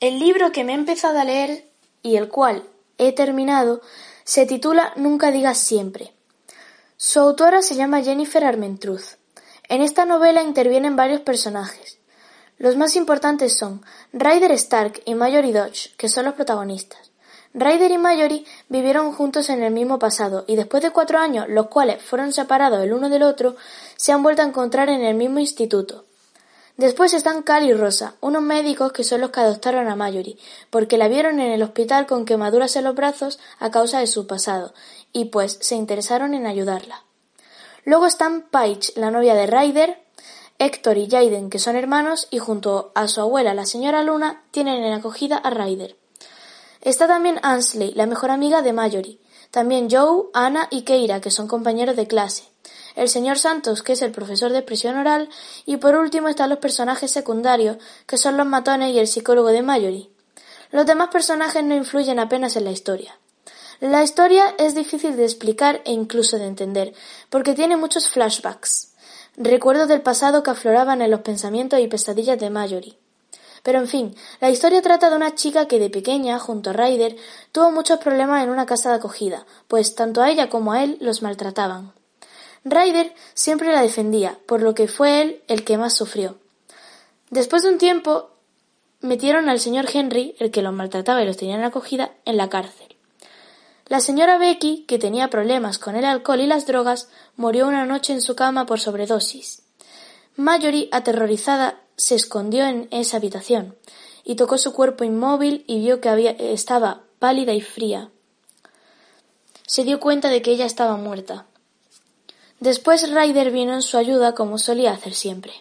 El libro que me he empezado a leer y el cual he terminado se titula Nunca digas siempre. Su autora se llama Jennifer Armentrout. En esta novela intervienen varios personajes. Los más importantes son Ryder Stark y Mallory Dodge, que son los protagonistas. Ryder y Mallory vivieron juntos en el mismo pasado y después de cuatro años, los cuales fueron separados el uno del otro, se han vuelto a encontrar en el mismo instituto. Después están Cal y Rosa, unos médicos que son los que adoptaron a Mallory, porque la vieron en el hospital con quemaduras en los brazos a causa de su pasado, y pues se interesaron en ayudarla. Luego están Paige, la novia de Ryder, Héctor y Jaden, que son hermanos, y junto a su abuela, la señora Luna, tienen en acogida a Ryder. Está también Ansley, la mejor amiga de Mallory. También Joe, Anna y Keira, que son compañeros de clase. El señor Santos, que es el profesor de expresión oral. Y por último están los personajes secundarios, que son los matones y el psicólogo de Mallory. Los demás personajes no influyen apenas en la historia. La historia es difícil de explicar e incluso de entender, porque tiene muchos flashbacks recuerdos del pasado que afloraban en los pensamientos y pesadillas de Mallory. Pero en fin, la historia trata de una chica que de pequeña, junto a Ryder, tuvo muchos problemas en una casa de acogida, pues tanto a ella como a él los maltrataban. Ryder siempre la defendía, por lo que fue él el que más sufrió. Después de un tiempo, metieron al señor Henry, el que los maltrataba y los tenía en acogida, en la cárcel. La señora Becky, que tenía problemas con el alcohol y las drogas, murió una noche en su cama por sobredosis. Mallory, aterrorizada, se escondió en esa habitación y tocó su cuerpo inmóvil y vio que estaba pálida y fría. Se dio cuenta de que ella estaba muerta. Después Ryder vino en su ayuda como solía hacer siempre.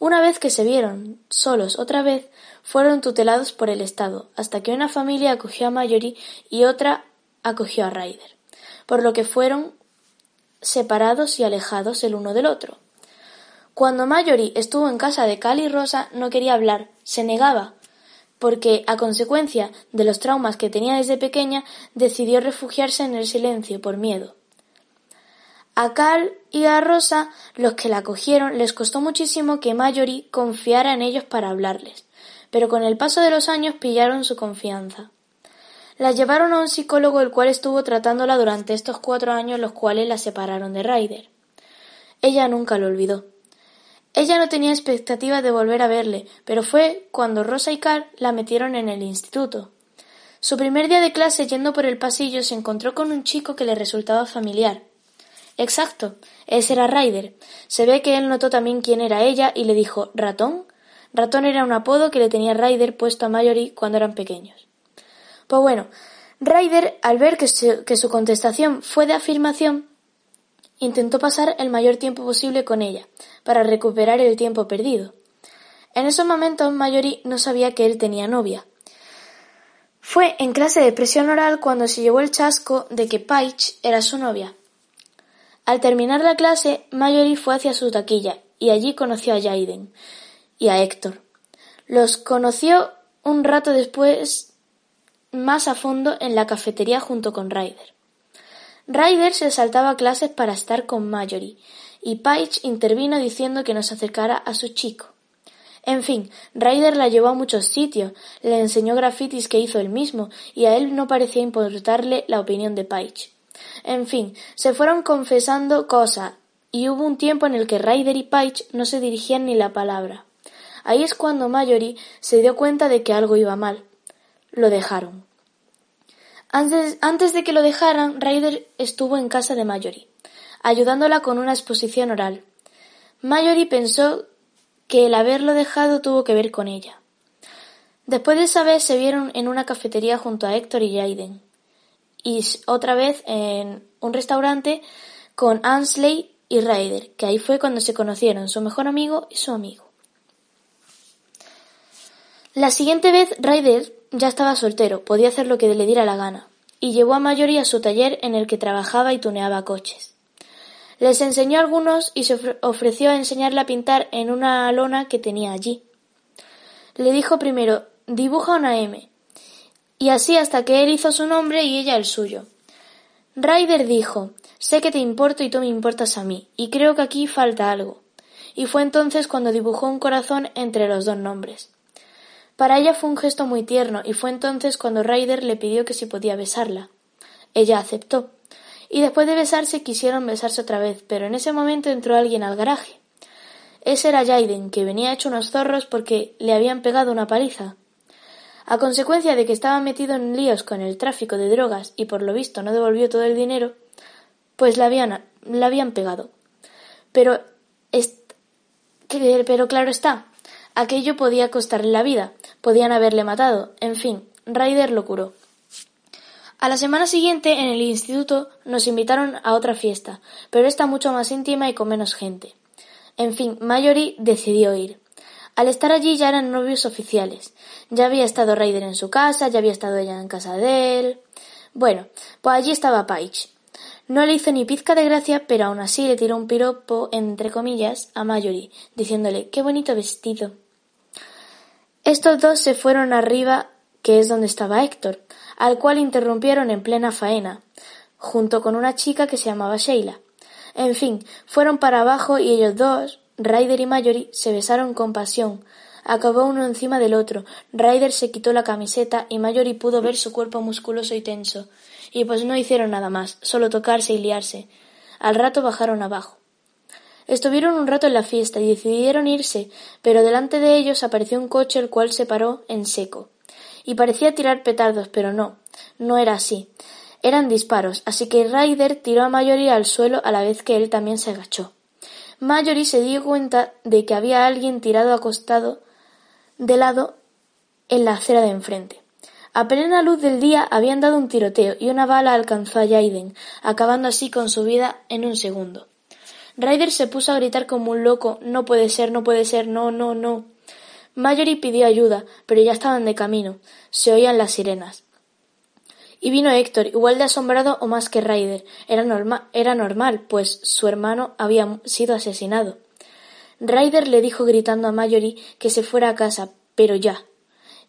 Una vez que se vieron solos otra vez, fueron tutelados por el Estado, hasta que una familia acogió a Mallory y otra acogió a Ryder, por lo que fueron separados y alejados el uno del otro. Cuando Mallory estuvo en casa de Cal y Rosa no quería hablar, se negaba, porque a consecuencia de los traumas que tenía desde pequeña decidió refugiarse en el silencio por miedo. A Cal y a Rosa, los que la acogieron, les costó muchísimo que Mallory confiara en ellos para hablarles, pero con el paso de los años pillaron su confianza. La llevaron a un psicólogo el cual estuvo tratándola durante estos cuatro años los cuales la separaron de Ryder. Ella nunca lo olvidó. Ella no tenía expectativa de volver a verle, pero fue cuando Rosa y Carl la metieron en el instituto. Su primer día de clase yendo por el pasillo se encontró con un chico que le resultaba familiar. Exacto, ese era Ryder. Se ve que él notó también quién era ella y le dijo ¿Ratón? Ratón era un apodo que le tenía Ryder puesto a Mallory cuando eran pequeños. Pues bueno, Ryder, al ver que su, contestación fue de afirmación, intentó pasar el mayor tiempo posible con ella, para recuperar el tiempo perdido. En esos momentos Mallory no sabía que él tenía novia. Fue en clase de presión oral cuando se llevó el chasco de que Paige era su novia. Al terminar la clase, Mallory fue hacia su taquilla y allí conoció a Jaden y a Héctor. Los conoció un rato después más a fondo en la cafetería junto con Ryder. Ryder se saltaba clases para estar con Mallory, y Paige intervino diciendo que nos acercara a su chico. En fin, Ryder la llevó a muchos sitios, le enseñó grafitis que hizo él mismo, y a él no parecía importarle la opinión de Paige. En fin, se fueron confesando cosas, y hubo un tiempo en el que Ryder y Paige no se dirigían ni la palabra. Ahí es cuando Mallory se dio cuenta de que algo iba mal lo dejaron. Antes, antes de que lo dejaran, Ryder estuvo en casa de Mallory, ayudándola con una exposición oral. Mallory pensó que el haberlo dejado tuvo que ver con ella. Después de esa vez se vieron en una cafetería junto a Héctor y y otra vez en un restaurante con Ansley y Ryder, que ahí fue cuando se conocieron su mejor amigo y su amigo. La siguiente vez Ryder ya estaba soltero, podía hacer lo que le diera la gana, y llevó a Mallory a su taller en el que trabajaba y tuneaba coches. Les enseñó algunos y se ofreció a enseñarle a pintar en una lona que tenía allí. Le dijo primero dibuja una M, y así hasta que él hizo su nombre y ella el suyo. Ryder dijo sé que te importo y tú me importas a mí, y creo que aquí falta algo. Y fue entonces cuando dibujó un corazón entre los dos nombres. Para ella fue un gesto muy tierno y fue entonces cuando Ryder le pidió que si podía besarla. Ella aceptó. Y después de besarse quisieron besarse otra vez, pero en ese momento entró alguien al garaje. Ese era Jaiden, que venía hecho unos zorros porque le habían pegado una paliza. A consecuencia de que estaba metido en líos con el tráfico de drogas y por lo visto no devolvió todo el dinero, pues la habían, la habían pegado. Pero, pero claro está, aquello podía costarle la vida, podían haberle matado, en fin, Ryder lo curó. A la semana siguiente, en el instituto, nos invitaron a otra fiesta, pero esta mucho más íntima y con menos gente. En fin, Mallory decidió ir. Al estar allí ya eran novios oficiales. Ya había estado Ryder en su casa, ya había estado ella en casa de él. Bueno, pues allí estaba Paige. No le hizo ni pizca de gracia, pero aún así le tiró un piropo, entre comillas, a Mallory, diciéndole qué bonito vestido. Estos dos se fueron arriba, que es donde estaba Héctor, al cual interrumpieron en plena faena, junto con una chica que se llamaba Sheila. En fin, fueron para abajo y ellos dos, Ryder y Mallory, se besaron con pasión. Acabó uno encima del otro. Ryder se quitó la camiseta y Mallory pudo ver su cuerpo musculoso y tenso. Y pues no hicieron nada más, solo tocarse y liarse. Al rato bajaron abajo. Estuvieron un rato en la fiesta y decidieron irse, pero delante de ellos apareció un coche el cual se paró en seco. Y parecía tirar petardos, pero no, no era así. Eran disparos, así que Ryder tiró a Mallory al suelo a la vez que él también se agachó. Mallory se dio cuenta de que había alguien tirado acostado de lado en la acera de enfrente. A plena luz del día habían dado un tiroteo y una bala alcanzó a Jaden, acabando así con su vida en un segundo. Ryder se puso a gritar como un loco No puede ser, no puede ser, no, no, no. Mallory pidió ayuda, pero ya estaban de camino. Se oían las sirenas. Y vino Héctor, igual de asombrado o más que Ryder. Era, normal, pues su hermano había sido asesinado. Ryder le dijo gritando a Mallory que se fuera a casa, pero ya.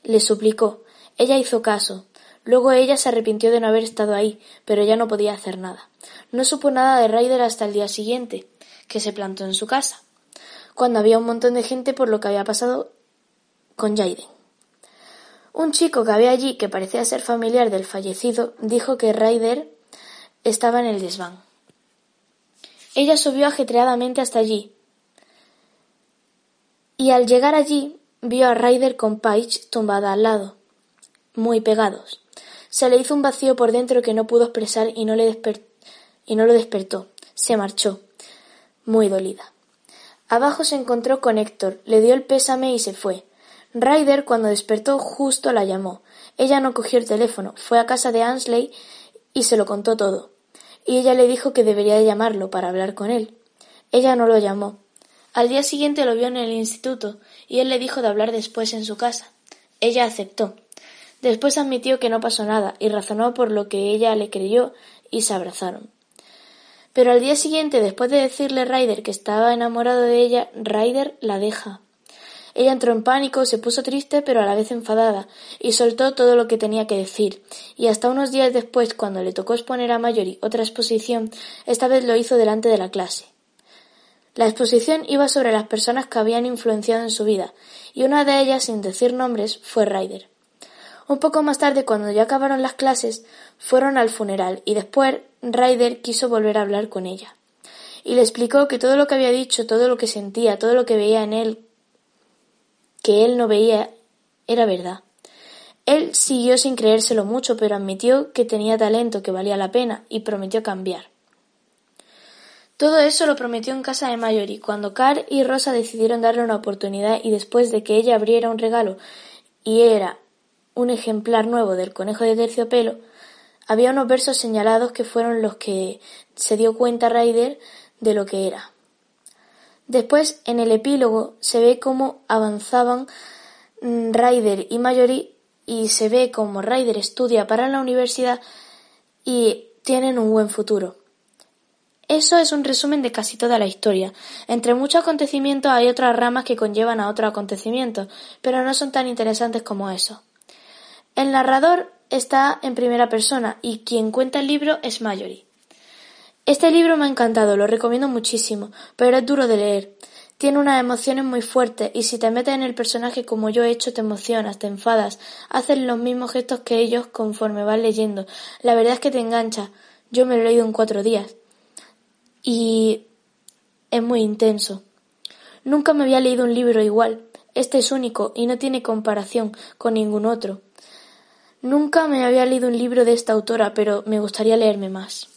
Le suplicó. Ella hizo caso. Luego ella se arrepintió de no haber estado ahí, pero ya no podía hacer nada. No supo nada de Ryder hasta el día siguiente, que se plantó en su casa, cuando había un montón de gente por lo que había pasado con Jaden. Un chico que había allí, que parecía ser familiar del fallecido, dijo que Ryder estaba en el desván. Ella subió ajetreadamente hasta allí, y al llegar allí vio a Ryder con Paige tumbada al lado, muy pegados. Se le hizo un vacío por dentro que no pudo expresar y no, le y no lo despertó. Se marchó, muy dolida. Abajo se encontró con Héctor, le dio el pésame y se fue. Ryder, cuando despertó, justo la llamó. Ella no cogió el teléfono, fue a casa de Ansley y se lo contó todo. Y ella le dijo que debería llamarlo para hablar con él. Ella no lo llamó. Al día siguiente lo vio en el instituto y él le dijo de hablar después en su casa. Ella aceptó. Después admitió que no pasó nada y razonó por lo que ella le creyó y se abrazaron. Pero al día siguiente, después de decirle Ryder que estaba enamorado de ella, Ryder la deja. Ella entró en pánico, se puso triste pero a la vez enfadada, y soltó todo lo que tenía que decir, y hasta unos días después, cuando le tocó exponer a Mayori otra exposición, esta vez lo hizo delante de la clase. La exposición iba sobre las personas que habían influenciado en su vida, y una de ellas, sin decir nombres, fue Ryder. Un poco más tarde, cuando ya acabaron las clases, fueron al funeral, y después Ryder quiso volver a hablar con ella. Y le explicó que todo lo que había dicho, todo lo que sentía, todo lo que veía en él que él no veía era verdad. Él siguió sin creérselo mucho, pero admitió que tenía talento, que valía la pena, y prometió cambiar. Todo eso lo prometió en casa de Mayori, cuando Carl y Rosa decidieron darle una oportunidad y después de que ella abriera un regalo y era un ejemplar nuevo del conejo de terciopelo, había unos versos señalados que fueron los que se dio cuenta Ryder de lo que era. Después, en el epílogo, se ve cómo avanzaban mm, Ryder y Mallory y se ve cómo Ryder estudia para la universidad y tienen un buen futuro. Eso es un resumen de casi toda la historia. Entre muchos acontecimientos hay otras ramas que conllevan a otros acontecimientos, pero no son tan interesantes como eso. El narrador está en primera persona y quien cuenta el libro es Mallory. Este libro me ha encantado, lo recomiendo muchísimo, pero es duro de leer. Tiene unas emociones muy fuertes y si te metes en el personaje como yo he hecho te emocionas, te enfadas, haces los mismos gestos que ellos conforme vas leyendo. La verdad es que te engancha. Yo me lo he leído en cuatro días. Y es muy intenso. Nunca me había leído un libro igual. Este es único y no tiene comparación con ningún otro. Nunca me había leído un libro de esta autora, pero me gustaría leerme más.